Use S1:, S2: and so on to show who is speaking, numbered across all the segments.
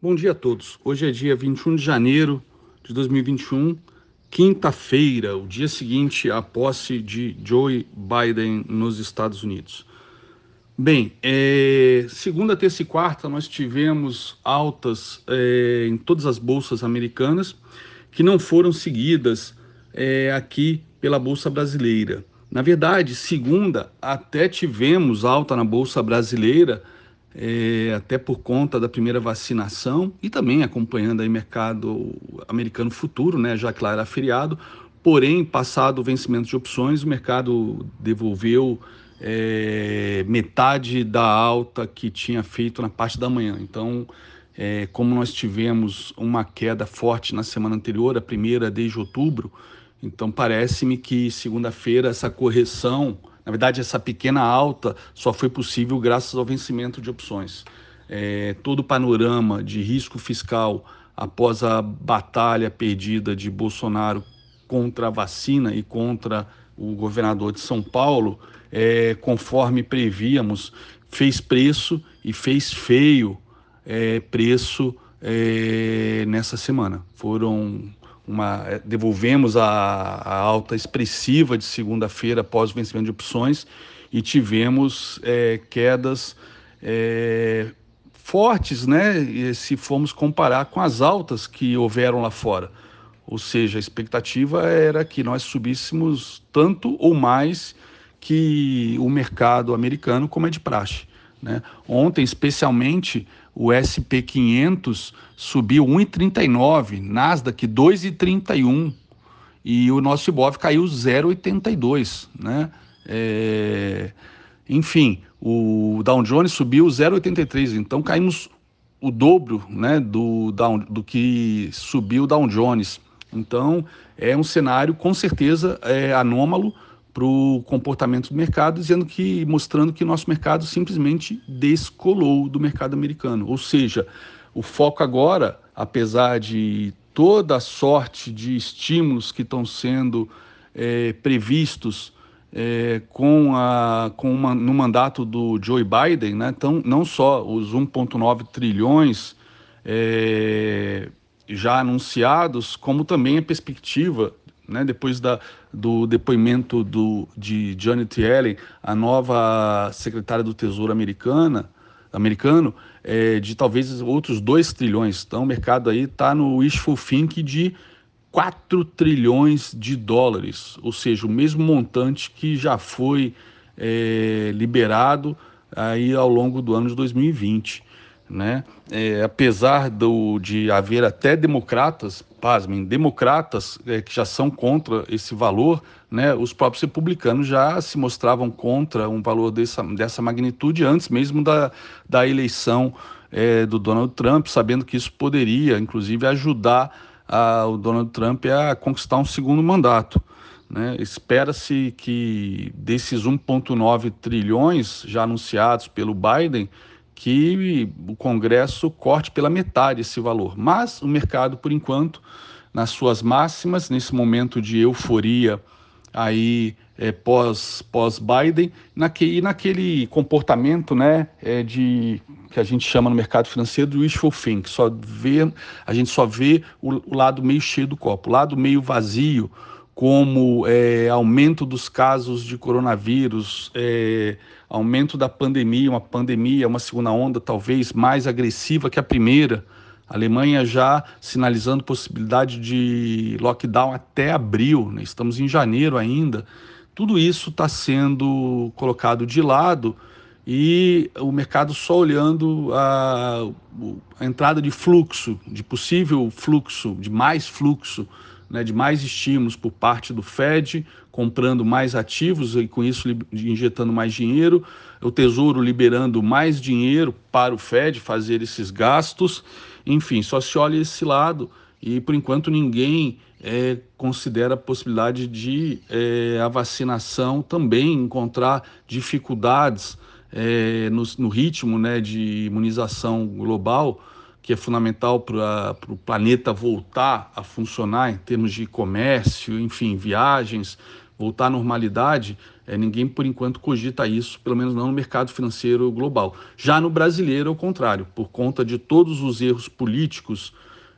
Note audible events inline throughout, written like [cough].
S1: Bom dia a todos. Hoje é dia 21 de janeiro de 2021, quinta-feira, o dia seguinte à posse de Joe Biden nos Estados Unidos. Bem, é, segunda, terça e quarta nós tivemos altas é, em todas as bolsas americanas que não foram seguidas é, aqui pela Bolsa Brasileira. Na verdade, segunda até tivemos alta na Bolsa Brasileira, é, até por conta da primeira vacinação e também acompanhando aí mercado americano futuro, né, já que lá era feriado. Porém, passado o vencimento de opções, o mercado devolveu é, metade da alta que tinha feito na parte da manhã. Então, é, como nós tivemos uma queda forte na semana anterior, a primeira desde outubro, então parece-me que segunda-feira essa correção na verdade, essa pequena alta só foi possível graças ao vencimento de opções. É, todo o panorama de risco fiscal após a batalha perdida de Bolsonaro contra a vacina e contra o governador de São Paulo, é, conforme prevíamos, fez preço e fez feio é, preço é, nessa semana. Foram uma, é, devolvemos a, a alta expressiva de segunda-feira após o vencimento de opções e tivemos é, quedas é, fortes, né? se formos comparar com as altas que houveram lá fora. Ou seja, a expectativa era que nós subíssemos tanto ou mais que o mercado americano, como é de praxe. Né? Ontem, especialmente, o SP500 subiu 1,39, Nasdaq 2,31 e o nosso Ibov caiu 0,82, né? É... Enfim, o Dow Jones subiu 0,83, então caímos o dobro, né, do, do que subiu o Dow Jones. Então é um cenário com certeza é, anômalo para o comportamento do mercado, dizendo que mostrando que nosso mercado simplesmente descolou do mercado americano. Ou seja, o foco agora, apesar de toda a sorte de estímulos que estão sendo é, previstos é, com a, com uma, no mandato do Joe Biden, né, então, não só os 1,9 trilhões é, já anunciados, como também a perspectiva né, depois da, do depoimento do, de Janet Yellen, a nova secretária do Tesouro americana, americano, é, de talvez outros 2 trilhões. Então o mercado aí está no wishful think de 4 trilhões de dólares, ou seja, o mesmo montante que já foi é, liberado aí ao longo do ano de 2020 né? É, apesar do, de haver até democratas, pasmem, democratas é, que já são contra esse valor, né? Os próprios republicanos já se mostravam contra um valor dessa, dessa magnitude antes mesmo da, da eleição é, do Donald Trump, sabendo que isso poderia, inclusive, ajudar a, o Donald Trump a conquistar um segundo mandato. Né? Espera-se que desses 1,9 trilhões já anunciados pelo Biden, que o Congresso corte pela metade esse valor. Mas o mercado, por enquanto, nas suas máximas, nesse momento de euforia aí é, pós, pós Biden, naquele, naquele comportamento, né, é, de que a gente chama no mercado financeiro de wishful think, só vê, a gente só vê o, o lado meio cheio do copo, o lado meio vazio, como é, aumento dos casos de coronavírus, é, aumento da pandemia, uma pandemia, uma segunda onda talvez mais agressiva que a primeira. A Alemanha já sinalizando possibilidade de lockdown até abril, né? estamos em janeiro ainda. Tudo isso está sendo colocado de lado e o mercado só olhando a, a entrada de fluxo, de possível fluxo, de mais fluxo né, de mais estímulos por parte do Fed, comprando mais ativos e com isso injetando mais dinheiro, o Tesouro liberando mais dinheiro para o Fed fazer esses gastos, enfim, só se olha esse lado e por enquanto ninguém é, considera a possibilidade de é, a vacinação também encontrar dificuldades é, no, no ritmo né, de imunização global que é fundamental para o planeta voltar a funcionar em termos de comércio, enfim, viagens, voltar à normalidade, é, ninguém por enquanto cogita isso, pelo menos não no mercado financeiro global. Já no brasileiro, ao contrário, por conta de todos os erros políticos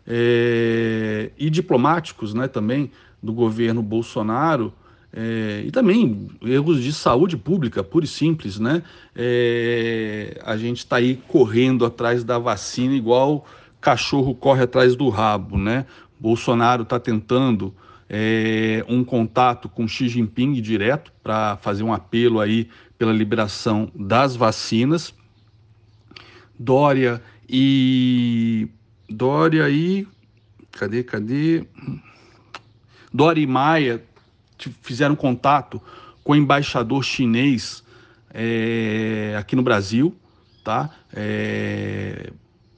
S1: é, e diplomáticos né, também do governo Bolsonaro, é, e também erros de saúde pública, pura e simples, né? É, a gente está aí correndo atrás da vacina igual cachorro corre atrás do rabo, né? Bolsonaro está tentando é, um contato com Xi Jinping direto para fazer um apelo aí pela liberação das vacinas. Dória e Dória e cadê, cadê? Dória e Maia fizeram contato com o embaixador chinês é, aqui no Brasil, tá? É,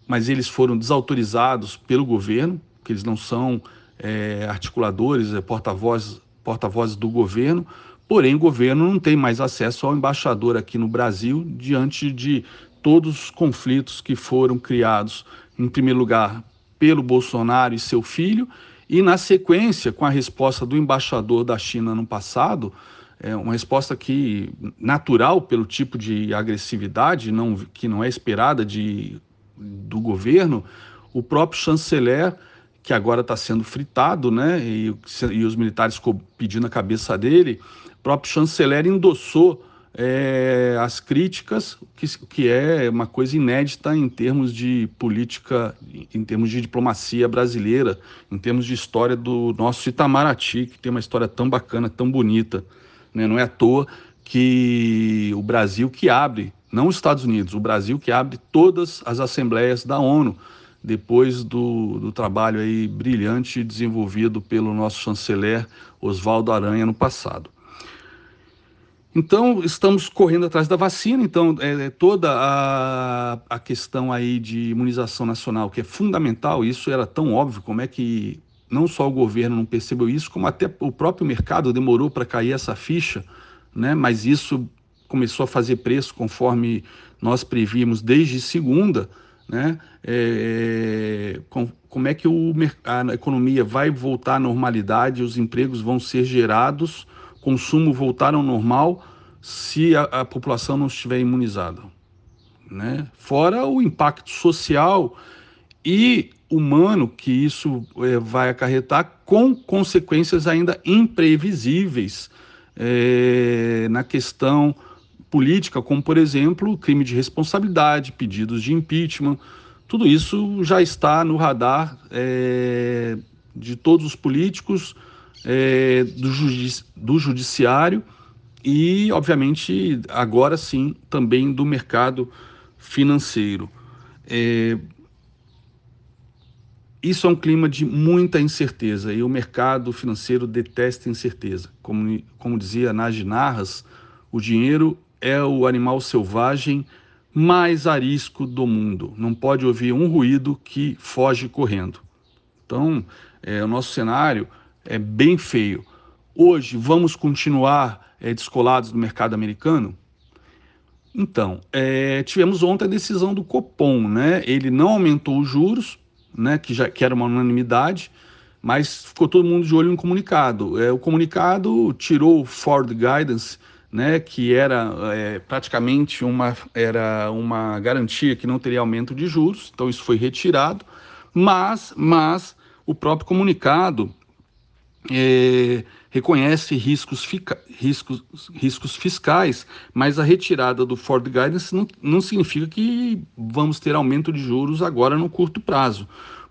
S1: mas eles foram desautorizados pelo governo, que eles não são é, articuladores, é, porta-vozes porta do governo, porém o governo não tem mais acesso ao embaixador aqui no Brasil diante de todos os conflitos que foram criados, em primeiro lugar, pelo Bolsonaro e seu filho, e na sequência, com a resposta do embaixador da China no passado, é uma resposta que natural pelo tipo de agressividade não, que não é esperada de, do governo, o próprio chanceler, que agora está sendo fritado, né, e, e os militares pedindo a cabeça dele, o próprio chanceler endossou é, as críticas, que, que é uma coisa inédita em termos de política, em termos de diplomacia brasileira, em termos de história do nosso Itamaraty, que tem uma história tão bacana, tão bonita. Né? Não é à toa que o Brasil que abre, não os Estados Unidos, o Brasil que abre todas as assembleias da ONU, depois do, do trabalho aí brilhante desenvolvido pelo nosso chanceler Oswaldo Aranha no passado. Então, estamos correndo atrás da vacina, então é, é, toda a, a questão aí de imunização nacional, que é fundamental, isso era tão óbvio, como é que não só o governo não percebeu isso, como até o próprio mercado demorou para cair essa ficha, né? mas isso começou a fazer preço conforme nós prevíamos desde segunda, né? É, com, como é que o, a economia vai voltar à normalidade, os empregos vão ser gerados, consumo voltar ao normal se a, a população não estiver imunizada. Né? Fora o impacto social e humano que isso é, vai acarretar, com consequências ainda imprevisíveis é, na questão política, como, por exemplo, crime de responsabilidade, pedidos de impeachment. Tudo isso já está no radar é, de todos os políticos, é, do, judici do judiciário e, obviamente, agora sim, também do mercado financeiro. É, isso é um clima de muita incerteza e o mercado financeiro detesta incerteza. Como, como dizia Nagy Narras, o dinheiro é o animal selvagem mais arisco do mundo. Não pode ouvir um ruído que foge correndo. Então, é, o nosso cenário é bem feio. Hoje, vamos continuar é, descolados do mercado americano? Então, é, tivemos ontem a decisão do Copom, né? Ele não aumentou os juros, né? Que já que era uma unanimidade, mas ficou todo mundo de olho no comunicado. É, o comunicado tirou o Ford Guidance, né? Que era é, praticamente uma era uma garantia que não teria aumento de juros. Então isso foi retirado, mas mas o próprio comunicado é, reconhece riscos, riscos, riscos fiscais, mas a retirada do Ford Guidance não, não significa que vamos ter aumento de juros agora no curto prazo,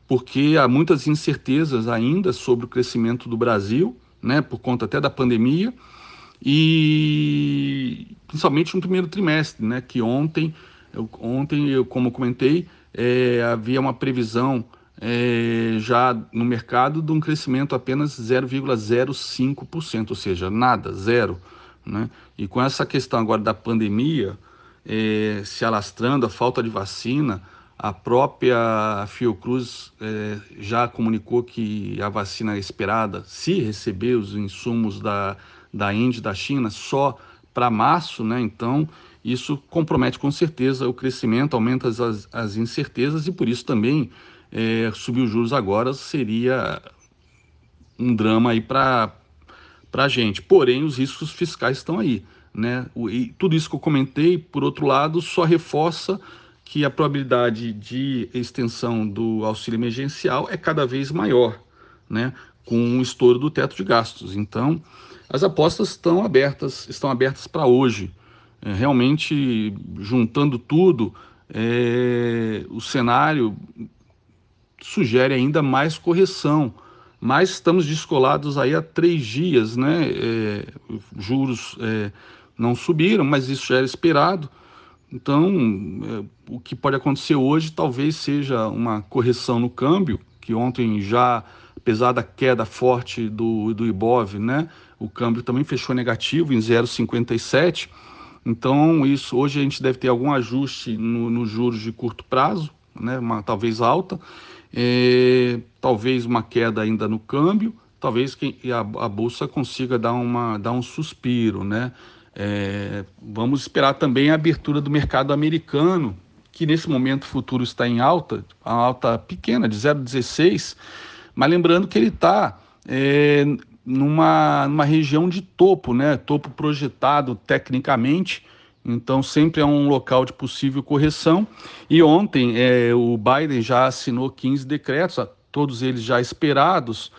S1: porque há muitas incertezas ainda sobre o crescimento do Brasil, né, por conta até da pandemia, e principalmente no primeiro trimestre, né, que ontem, eu, ontem eu, como comentei, é, havia uma previsão é, já no mercado de um crescimento apenas 0,05%, ou seja, nada, zero. Né? E com essa questão agora da pandemia é, se alastrando, a falta de vacina, a própria Fiocruz é, já comunicou que a vacina esperada, se receber os insumos da, da Índia da China, só para março, né? Então, isso compromete com certeza o crescimento, aumenta as, as incertezas e por isso também é, subir os juros agora seria um drama aí para a gente. Porém, os riscos fiscais estão aí. Né? E tudo isso que eu comentei, por outro lado, só reforça que a probabilidade de extensão do auxílio emergencial é cada vez maior, né? com o estouro do teto de gastos. Então, as apostas estão abertas, estão abertas para hoje. É, realmente, juntando tudo, é, o cenário sugere ainda mais correção, mas estamos descolados aí há três dias, né? É, juros é, não subiram, mas isso já era esperado. Então, é, o que pode acontecer hoje talvez seja uma correção no câmbio, que ontem já, apesar da queda forte do, do Ibov, né? O câmbio também fechou negativo em 0,57 então, isso hoje a gente deve ter algum ajuste nos no juros de curto prazo, né, uma, talvez alta, é, talvez uma queda ainda no câmbio, talvez que a, a, bolsa consiga dar, uma, dar um suspiro. Né? É, vamos esperar também a abertura do mercado americano, que nesse momento futuro está em alta, a alta pequena, de 0,16, mas lembrando que ele está é, numa, numa região de topo, né? Topo projetado tecnicamente, então sempre é um local de possível correção. E ontem é, o Biden já assinou 15 decretos, todos eles já esperados,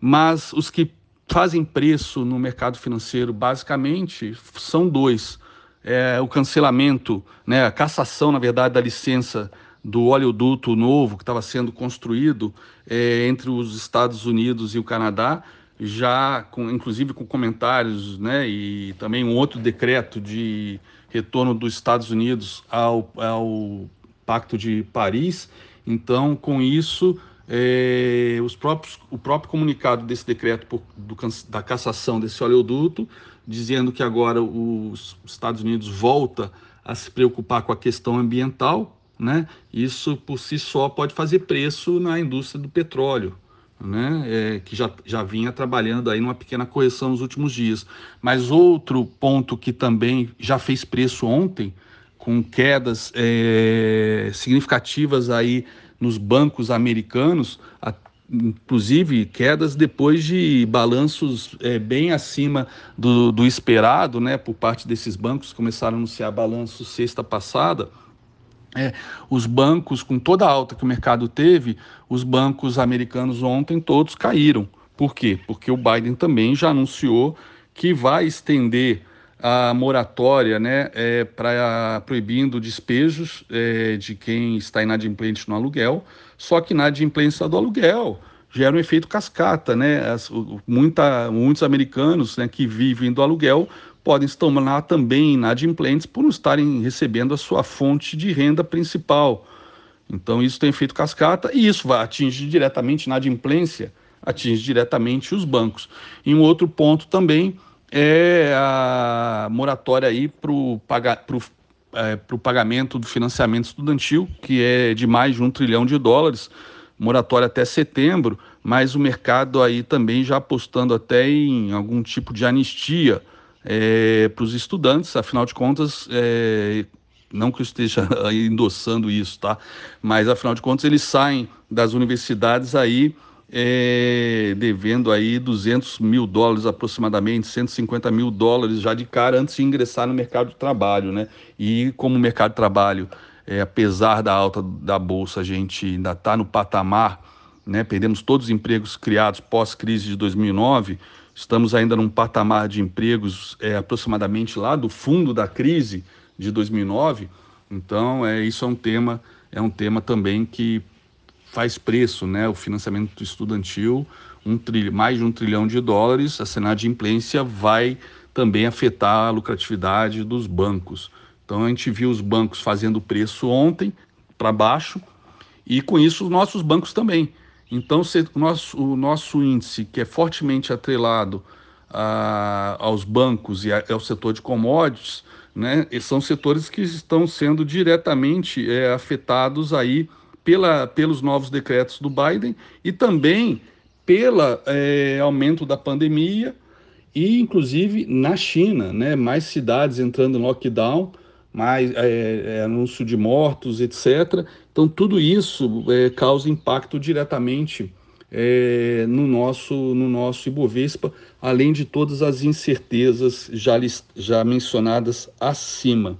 S1: mas os que fazem preço no mercado financeiro basicamente são dois. É, o cancelamento, né, a cassação, na verdade, da licença do oleoduto novo que estava sendo construído é, entre os Estados Unidos e o Canadá, já com, inclusive com comentários, né, e também um outro decreto de retorno dos Estados Unidos ao, ao Pacto de Paris. Então, com isso, é, os próprios, o próprio comunicado desse decreto por, do, da cassação desse oleoduto, dizendo que agora os Estados Unidos volta a se preocupar com a questão ambiental, né? Isso por si só pode fazer preço na indústria do petróleo, né, é, que já, já vinha trabalhando aí numa pequena correção nos últimos dias. Mas outro ponto que também já fez preço ontem, com quedas é, significativas aí nos bancos americanos, a, inclusive quedas depois de balanços é, bem acima do, do esperado, né, por parte desses bancos, começaram a anunciar balanço sexta passada, é, os bancos, com toda a alta que o mercado teve, os bancos americanos ontem todos caíram. Por quê? Porque o Biden também já anunciou que vai estender a moratória né, é, para proibindo despejos é, de quem está inadimplente no aluguel, só que inadimplência do aluguel gera um efeito cascata, né? As, muita, muitos americanos né, que vivem do aluguel podem se tornar também inadimplentes por não estarem recebendo a sua fonte de renda principal. Então isso tem efeito cascata e isso vai atingir diretamente inadimplência, atinge diretamente os bancos. E um outro ponto também é a moratória aí para o paga, é, pagamento do financiamento estudantil, que é de mais de um trilhão de dólares, moratória até setembro, mas o mercado aí também já apostando até em algum tipo de anistia é, para os estudantes, afinal de contas, é, não que eu esteja [laughs] endossando isso, tá? Mas afinal de contas eles saem das universidades aí é, devendo aí 200 mil dólares aproximadamente, 150 mil dólares já de cara antes de ingressar no mercado de trabalho, né? E como o mercado de trabalho, é, apesar da alta da bolsa, a gente ainda está no patamar, né? Perdemos todos os empregos criados pós-crise de 2009 Estamos ainda num patamar de empregos é, aproximadamente lá do fundo da crise de 2009. Então, é, isso é um tema, é um tema também que faz preço, né? O financiamento estudantil, um trilho, mais de um trilhão de dólares, a cenário de implência vai também afetar a lucratividade dos bancos. Então a gente viu os bancos fazendo preço ontem para baixo e com isso os nossos bancos também. Então, o nosso, o nosso índice, que é fortemente atrelado a, aos bancos e ao setor de commodities, né, são setores que estão sendo diretamente é, afetados aí pela, pelos novos decretos do Biden e também pelo é, aumento da pandemia e, inclusive, na China, né, mais cidades entrando em lockdown, mais é, é, anúncio de mortos, etc. Então, tudo isso é, causa impacto diretamente é, no, nosso, no nosso Ibovespa, além de todas as incertezas já, já mencionadas acima.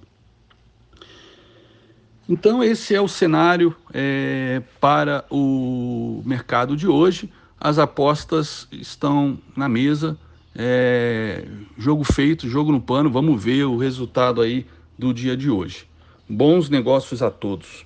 S1: Então, esse é o cenário é, para o mercado de hoje. As apostas estão na mesa, é, jogo feito, jogo no pano. Vamos ver o resultado aí do dia de hoje. Bons negócios a todos.